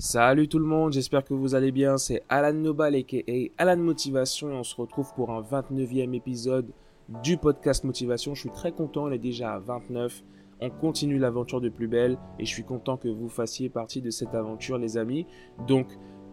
Salut tout le monde, j'espère que vous allez bien. C'est Alan Nobal aka Alan Motivation et on se retrouve pour un 29e épisode du podcast Motivation. Je suis très content, il est déjà à 29. On continue l'aventure de plus belle et je suis content que vous fassiez partie de cette aventure les amis. Donc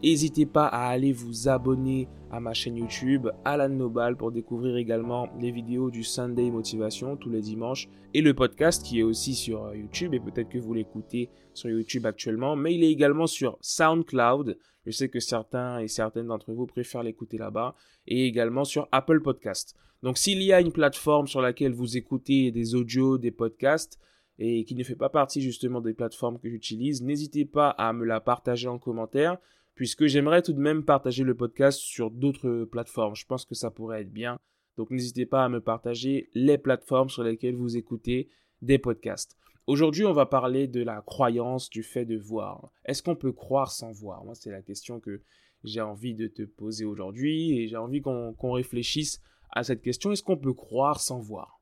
N'hésitez pas à aller vous abonner à ma chaîne YouTube Alan Nobal pour découvrir également les vidéos du Sunday Motivation tous les dimanches et le podcast qui est aussi sur YouTube et peut-être que vous l'écoutez sur YouTube actuellement, mais il est également sur SoundCloud. Je sais que certains et certaines d'entre vous préfèrent l'écouter là-bas et également sur Apple Podcast. Donc s'il y a une plateforme sur laquelle vous écoutez des audios, des podcasts, et qui ne fait pas partie justement des plateformes que j'utilise, n'hésitez pas à me la partager en commentaire puisque j'aimerais tout de même partager le podcast sur d'autres plateformes. Je pense que ça pourrait être bien. Donc n'hésitez pas à me partager les plateformes sur lesquelles vous écoutez des podcasts. Aujourd'hui, on va parler de la croyance du fait de voir. Est-ce qu'on peut croire sans voir? Moi, c'est la question que j'ai envie de te poser aujourd'hui et j'ai envie qu'on réfléchisse à cette question. Est-ce qu'on peut croire sans voir?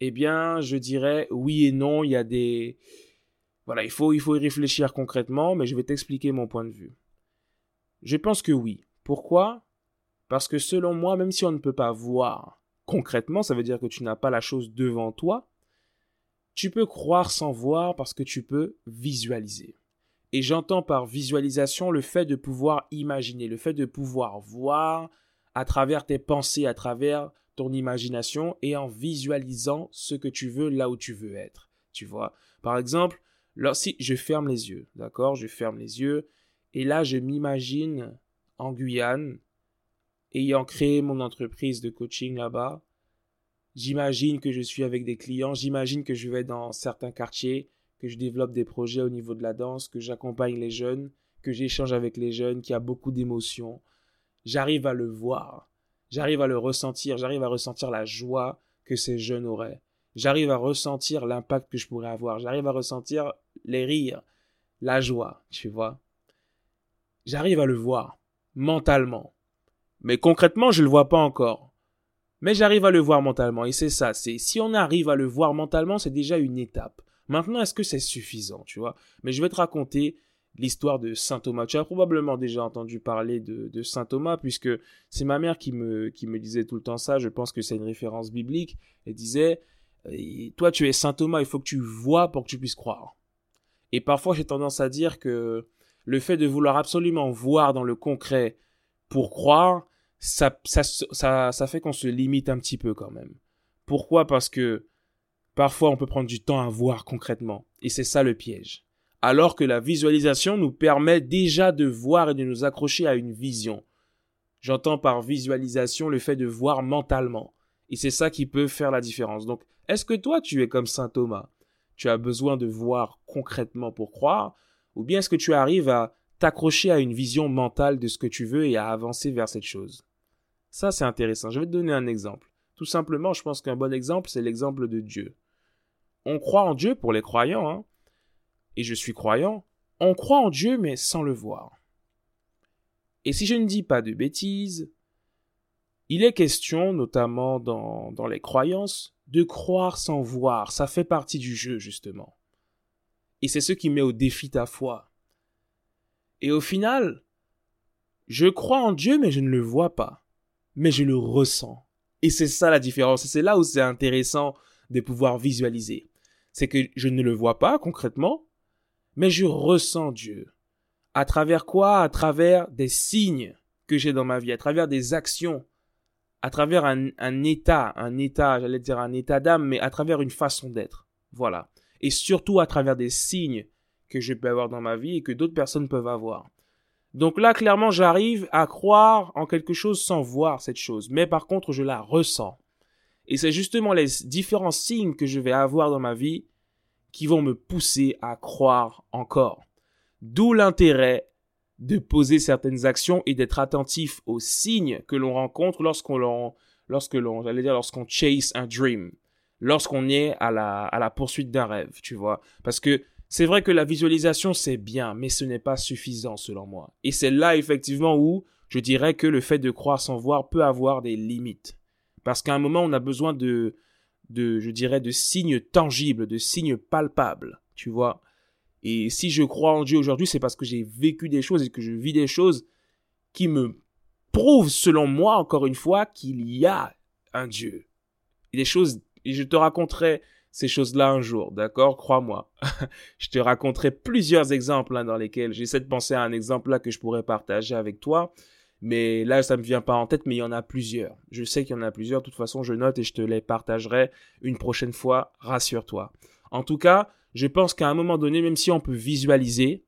Eh bien, je dirais oui et non. Il y a des, voilà, il faut, il faut y réfléchir concrètement, mais je vais t'expliquer mon point de vue. Je pense que oui. Pourquoi? Parce que selon moi, même si on ne peut pas voir concrètement, ça veut dire que tu n'as pas la chose devant toi, tu peux croire sans voir parce que tu peux visualiser. Et j'entends par visualisation le fait de pouvoir imaginer, le fait de pouvoir voir à travers tes pensées, à travers ton imagination et en visualisant ce que tu veux là où tu veux être. Tu vois? Par exemple, alors si je ferme les yeux, d'accord? Je ferme les yeux et là je m'imagine en Guyane ayant créé mon entreprise de coaching là-bas. J'imagine que je suis avec des clients, j'imagine que je vais dans certains quartiers, que je développe des projets au niveau de la danse, que j'accompagne les jeunes, que j'échange avec les jeunes, qu'il y a beaucoup d'émotions. J'arrive à le voir, j'arrive à le ressentir, j'arrive à ressentir la joie que ces jeunes auraient j'arrive à ressentir l'impact que je pourrais avoir. J'arrive à ressentir les rires, la joie, tu vois. J'arrive à le voir mentalement. Mais concrètement, je ne le vois pas encore. Mais j'arrive à le voir mentalement. Et c'est ça, c'est si on arrive à le voir mentalement, c'est déjà une étape. Maintenant, est-ce que c'est suffisant, tu vois? Mais je vais te raconter l'histoire de Saint Thomas. Tu as probablement déjà entendu parler de, de Saint Thomas, puisque c'est ma mère qui me, qui me disait tout le temps ça. Je pense que c'est une référence biblique. Elle disait, toi, tu es Saint Thomas, il faut que tu vois pour que tu puisses croire. Et parfois, j'ai tendance à dire que le fait de vouloir absolument voir dans le concret pour croire, ça, ça, ça, ça fait qu'on se limite un petit peu quand même. Pourquoi? Parce que parfois, on peut prendre du temps à voir concrètement. Et c'est ça le piège. Alors que la visualisation nous permet déjà de voir et de nous accrocher à une vision. J'entends par visualisation le fait de voir mentalement. Et c'est ça qui peut faire la différence. Donc, est-ce que toi, tu es comme Saint Thomas? Tu as besoin de voir concrètement pour croire Ou bien est-ce que tu arrives à t'accrocher à une vision mentale de ce que tu veux et à avancer vers cette chose? Ça, c'est intéressant. Je vais te donner un exemple. Tout simplement, je pense qu'un bon exemple, c'est l'exemple de Dieu. On croit en Dieu pour les croyants, hein et je suis croyant. On croit en Dieu, mais sans le voir. Et si je ne dis pas de bêtises, il est question, notamment dans, dans les croyances, de croire sans voir. Ça fait partie du jeu, justement. Et c'est ce qui met au défi ta foi. Et au final, je crois en Dieu, mais je ne le vois pas. Mais je le ressens. Et c'est ça la différence. Et c'est là où c'est intéressant de pouvoir visualiser. C'est que je ne le vois pas concrètement, mais je ressens Dieu. À travers quoi? À travers des signes que j'ai dans ma vie, à travers des actions, à travers un, état, un état, j'allais dire un état d'âme, mais à travers une façon d'être. Voilà. Et surtout à travers des signes que je peux avoir dans ma vie et que d'autres personnes peuvent avoir. Donc là, clairement, j'arrive à croire en quelque chose sans voir cette chose. Mais par contre, je la ressens. Et c'est justement les différents signes que je vais avoir dans ma vie qui vont me pousser à croire encore. D'où l'intérêt de poser certaines actions et d'être attentif aux signes que l'on rencontre lorsqu'on lorsque j'allais dire lorsqu'on chase un dream lorsqu'on est à la à la poursuite d'un rêve tu vois. Parce que c'est vrai que la visualisation c'est bien mais ce n'est pas suffisant selon moi. Et c'est là effectivement où je dirais que le fait de croire sans voir peut avoir des limites. Parce qu'à un moment on a besoin de de je dirais de signes tangibles de signes palpables tu vois Et si je crois en Dieu aujourd'hui, c'est parce que j'ai vécu des choses et que je vis des choses qui me prouvent, selon moi, encore une fois, qu'il y a un Dieu. Et des choses, je te raconterai ces choses-là un jour, d'accord? Crois-moi. je te raconterai plusieurs exemples hein, dans lesquels j'essaie de penser à un exemple là que je pourrais partager avec toi. Mais là, ça me vient pas en tête, mais il y en a plusieurs. Je sais qu'il y en a plusieurs. De toute façon, je note et je te les partagerai une prochaine fois. Rassure-toi. En tout cas, je pense qu'à un moment donné, même si on peut visualiser,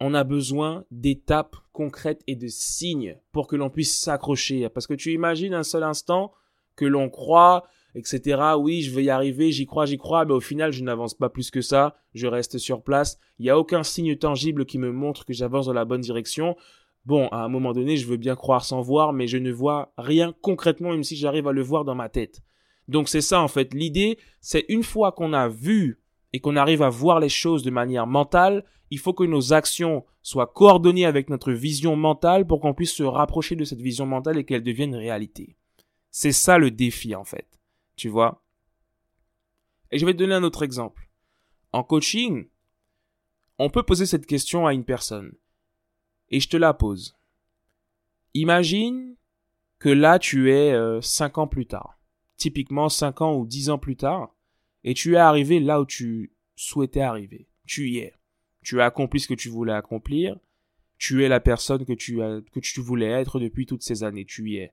on a besoin d'étapes concrètes et de signes pour que l'on puisse s'accrocher. Parce que tu imagines un seul instant que l'on croit, etc. Oui, je vais y arriver, j'y crois, j'y crois, mais au final, je n'avance pas plus que ça, je reste sur place. Il n'y a aucun signe tangible qui me montre que j'avance dans la bonne direction. Bon, à un moment donné, je veux bien croire sans voir, mais je ne vois rien concrètement, même si j'arrive à le voir dans ma tête. Donc c'est ça en fait. L'idée, c'est une fois qu'on a vu et qu'on arrive à voir les choses de manière mentale, il faut que nos actions soient coordonnées avec notre vision mentale pour qu'on puisse se rapprocher de cette vision mentale et qu'elle devienne réalité. C'est ça le défi en fait. Tu vois? Et je vais te donner un autre exemple. En coaching, on peut poser cette question à une personne. Et je te la pose. Imagine que là tu es euh, cinq ans plus tard. Typiquement cinq ans ou dix ans plus tard et tu es arrivé là où tu souhaitais arriver. Tu y es. Tu as accompli ce que tu voulais accomplir. Tu es la personne que tu, que tu voulais être depuis toutes ces années. Tu y es.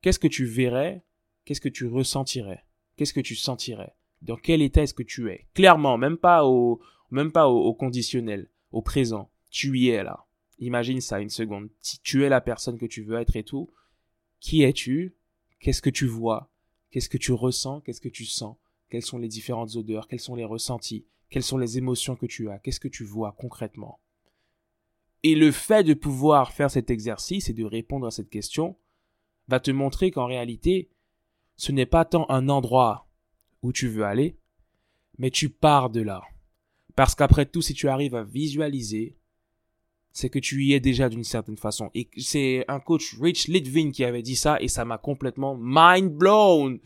Qu'est-ce que tu verrais? Qu'est-ce que tu ressentirais? Qu'est-ce que tu sentirais? Dans quel état est-ce que tu es? Clairement, même pas au, même pas au, conditionnel, au présent. Tu y es là. Imagine ça une seconde. Si tu es la personne que tu veux être et tout, qui es-tu? Qu'est-ce que tu vois? Qu'est-ce que tu ressens? Qu'est-ce que tu sens? Quelles sont les différentes odeurs, quels sont les ressentis, quelles sont les émotions que tu as, qu'est-ce que tu vois concrètement? Et le fait de pouvoir faire cet exercice et de répondre à cette question va te montrer qu'en réalité, ce n'est pas tant un endroit où tu veux aller, mais tu pars de là. Parce qu'après tout, si tu arrives à visualiser, c'est que tu y es déjà d'une certaine façon. Et c'est un coach, Rich Litvin, qui avait dit ça, et ça m'a complètement mind blown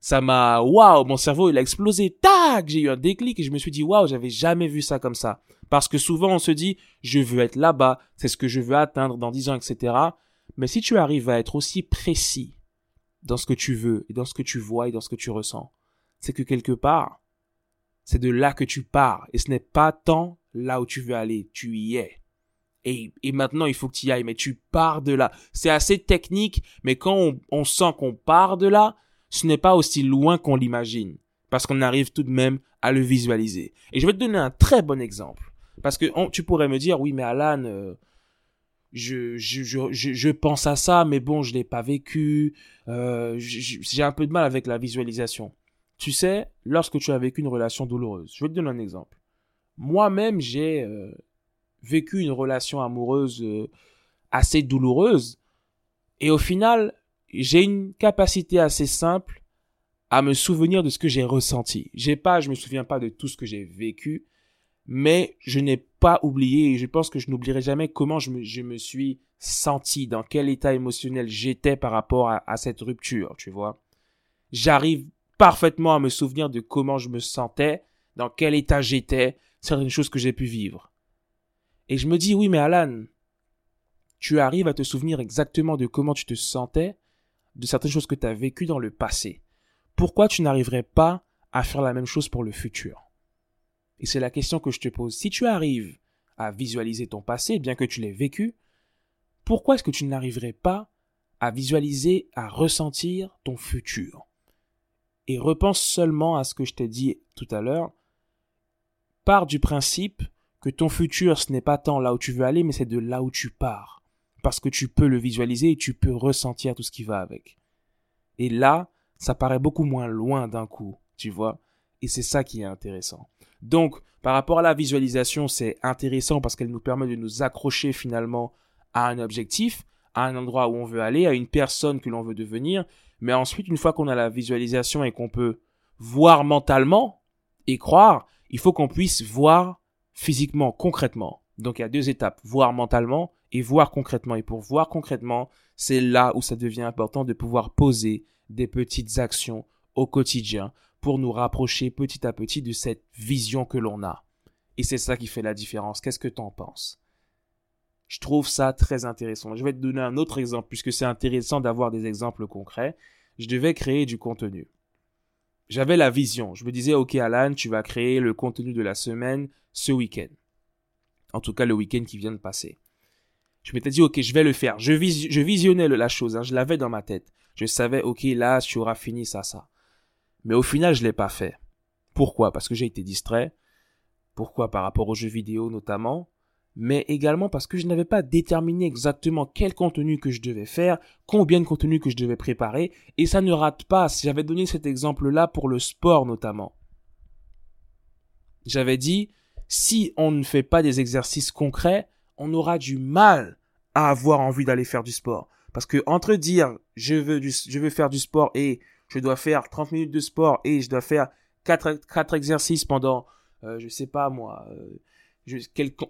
ça m'a, waouh, mon cerveau, il a explosé, tac, j'ai eu un déclic et je me suis dit, waouh, j'avais jamais vu ça comme ça. Parce que souvent, on se dit, je veux être là-bas, c'est ce que je veux atteindre dans 10 ans, etc. Mais si tu arrives à être aussi précis dans ce que tu veux et dans ce que tu vois et dans ce que tu ressens, c'est que quelque part, c'est de là que tu pars et ce n'est pas tant là où tu veux aller, tu y es. Et, maintenant, il faut que tu y ailles, mais tu pars de là. C'est assez technique, mais quand on, sent qu'on part de là, ce n'est pas aussi loin qu'on l'imagine, parce qu'on arrive tout de même à le visualiser. Et je vais te donner un très bon exemple, parce que tu pourrais me dire, oui, mais Alan, euh, je, pense à ça, mais bon, je l'ai pas vécu, euh, j'ai un peu de mal avec la visualisation. Tu sais, lorsque tu as vécu une relation douloureuse, je vais te donner un exemple. Moi-même, j'ai euh, vécu une relation amoureuse assez douloureuse, et au final, j'ai une capacité assez simple à me souvenir de ce que j'ai ressenti. J'ai pas, je me souviens pas de tout ce que j'ai vécu, mais je n'ai pas oublié et je pense que je n'oublierai jamais comment je me, je me, suis senti, dans quel état émotionnel j'étais par rapport à, à cette rupture, tu vois. J'arrive parfaitement à me souvenir de comment je me sentais, dans quel état j'étais, certaines choses que j'ai pu vivre. Et je me dis, oui, mais Alan, tu arrives à te souvenir exactement de comment tu te sentais, de certaines choses que tu as vécues dans le passé, pourquoi tu n'arriverais pas à faire la même chose pour le futur? Et c'est la question que je te pose. Si tu arrives à visualiser ton passé, bien que tu l'aies vécu, pourquoi est-ce que tu n'arriverais pas à visualiser, à ressentir ton futur? Et repense seulement à ce que je t'ai dit tout à l'heure. Pars du principe que ton futur, ce n'est pas tant là où tu veux aller, mais c'est de là où tu pars parce que tu peux le visualiser et tu peux ressentir tout ce qui va avec. Et là, ça paraît beaucoup moins loin d'un coup, tu vois. Et c'est ça qui est intéressant. Donc, par rapport à la visualisation, c'est intéressant parce qu'elle nous permet de nous accrocher finalement à un objectif, à un endroit où on veut aller, à une personne que l'on veut devenir. Mais ensuite, une fois qu'on a la visualisation et qu'on peut voir mentalement et croire, il faut qu'on puisse voir physiquement, concrètement. Donc il y a deux étapes, voir mentalement et voir concrètement. Et pour voir concrètement, c'est là où ça devient important de pouvoir poser des petites actions au quotidien pour nous rapprocher petit à petit de cette vision que l'on a. Et c'est ça qui fait la différence. Qu'est-ce que t'en penses? Je trouve ça très intéressant. Je vais te donner un autre exemple, puisque c'est intéressant d'avoir des exemples concrets. Je devais créer du contenu. J'avais la vision. Je me disais, ok Alan, tu vas créer le contenu de la semaine ce week-end. En tout cas, le week-end qui vient de passer. Je m'étais dit, ok, je vais le faire. Je, visionnais la chose, hein. je l'avais dans ma tête. Je savais, ok, là, tu auras fini ça, ça. Mais au final, je l'ai pas fait. Pourquoi? Parce que j'ai été distrait. Pourquoi? Par rapport aux jeux vidéo notamment. Mais également parce que je n'avais pas déterminé exactement quel contenu que je devais faire, combien de contenu que je devais préparer, et ça ne rate pas. J'avais donné cet exemple-là pour le sport notamment. J'avais dit, si on ne fait pas des exercices concrets, on aura du mal à avoir envie d'aller faire du sport. Parce que entre dire je veux je veux faire du sport et je dois faire 30 minutes de sport et je dois faire quatre, quatre exercices pendant, euh, je sais pas moi, euh,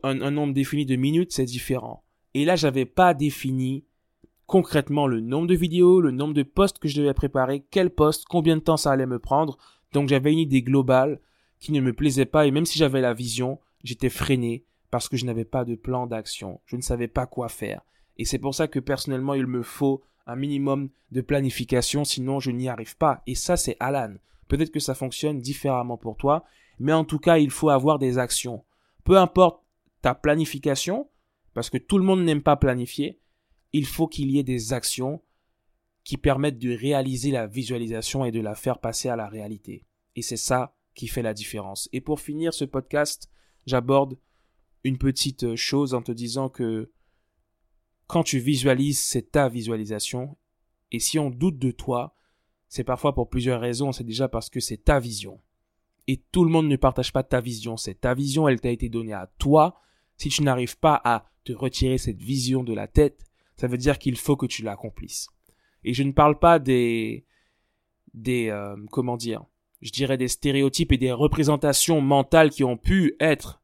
un, nombre défini de minutes, c'est différent. Et là, j'avais pas défini concrètement le nombre de vidéos, le nombre de posts que je devais préparer, quel poste, combien de temps ça allait me prendre. Donc j'avais une idée globale qui ne me plaisait pas et même si j'avais la vision, j'étais freiné parce que je n'avais pas de plan d'action. Je ne savais pas quoi faire. Et c'est pour ça que personnellement, il me faut un minimum de planification, sinon je n'y arrive pas. Et ça, c'est Alan. Peut-être que ça fonctionne différemment pour toi, mais en tout cas, il faut avoir des actions. Peu importe ta planification, parce que tout le monde n'aime pas planifier, il faut qu'il y ait des actions qui permettent de réaliser la visualisation et de la faire passer à la réalité. Et c'est ça qui fait la différence. Et pour finir ce podcast, j'aborde une petite chose en te disant que quand tu visualises, c'est ta visualisation. Et si on doute de toi, c'est parfois pour plusieurs raisons. C'est déjà parce que c'est ta vision. Et tout le monde ne partage pas ta vision. C'est ta vision, elle t'a été donnée à toi. Si tu n'arrives pas à te retirer cette vision de la tête, ça veut dire qu'il faut que tu l'accomplisses. Et je ne parle pas des, des, euh, comment dire, je dirais des stéréotypes et des représentations mentales qui ont pu être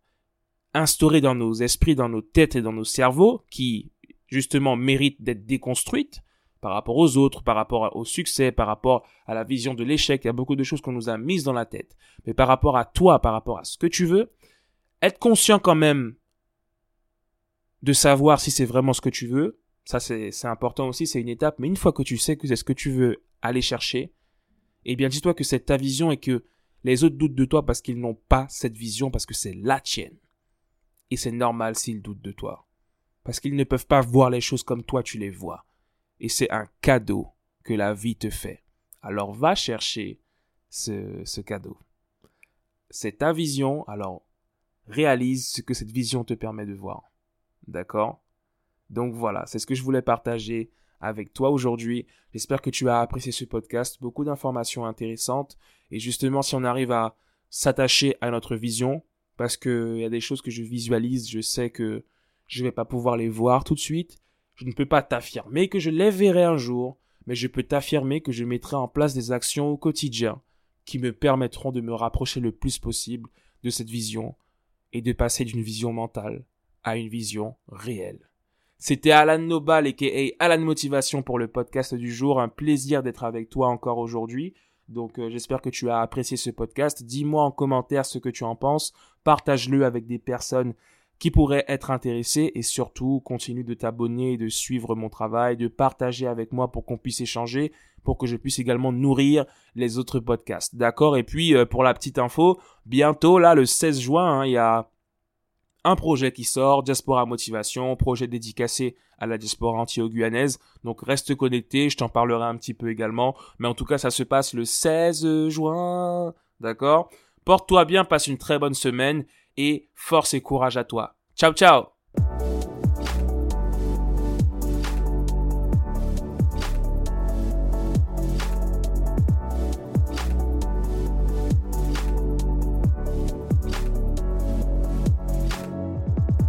instaurées dans nos esprits, dans nos têtes et dans nos cerveaux, qui justement mérite d'être déconstruite par rapport aux autres, par rapport au succès, par rapport à la vision de l'échec. Il y a beaucoup de choses qu'on nous a mises dans la tête. Mais par rapport à toi, par rapport à ce que tu veux, être conscient quand même de savoir si c'est vraiment ce que tu veux. Ça, c'est important aussi, c'est une étape. Mais une fois que tu sais que c'est ce que tu veux aller chercher, eh bien, dis-toi que c'est ta vision et que les autres doutent de toi parce qu'ils n'ont pas cette vision, parce que c'est la tienne. Et c'est normal s'ils doutent de toi parce qu'ils ne peuvent pas voir les choses comme toi tu les vois. Et c'est un cadeau que la vie te fait. Alors va chercher ce, cadeau. C'est ta vision, alors réalise ce que cette vision te permet de voir. D'accord? Donc voilà, c'est ce que je voulais partager avec toi aujourd'hui. J'espère que tu as apprécié ce podcast, beaucoup d'informations intéressantes. Et justement, si on arrive à s'attacher à notre vision, parce qu'il y a des choses que je visualise, je sais que je ne vais pas pouvoir les voir tout de suite. Je ne peux pas t'affirmer que je les verrai un jour, mais je peux t'affirmer que je mettrai en place des actions au quotidien qui me permettront de me rapprocher le plus possible de cette vision et de passer d'une vision mentale à une vision réelle. C'était Alan Nobal et Alan Motivation pour le podcast du jour. Un plaisir d'être avec toi encore aujourd'hui. Donc euh, j'espère que tu as apprécié ce podcast. Dis-moi en commentaire ce que tu en penses. Partage-le avec des personnes qui pourraient être intéressés et surtout continue de t'abonner, de suivre mon travail, de partager avec moi pour qu'on puisse échanger, pour que je puisse également nourrir les autres podcasts. D'accord? Et puis euh, pour la petite info, bientôt là le 16 juin, hein, il y a un projet qui sort, Diaspora Motivation, projet dédicacé à la diaspora anti-guyanaise. Donc reste connecté, je t'en parlerai un petit peu également. Mais en tout cas, ça se passe le 16 juin. D'accord? Porte-toi bien, passe une très bonne semaine et force et courage à toi. Ciao ciao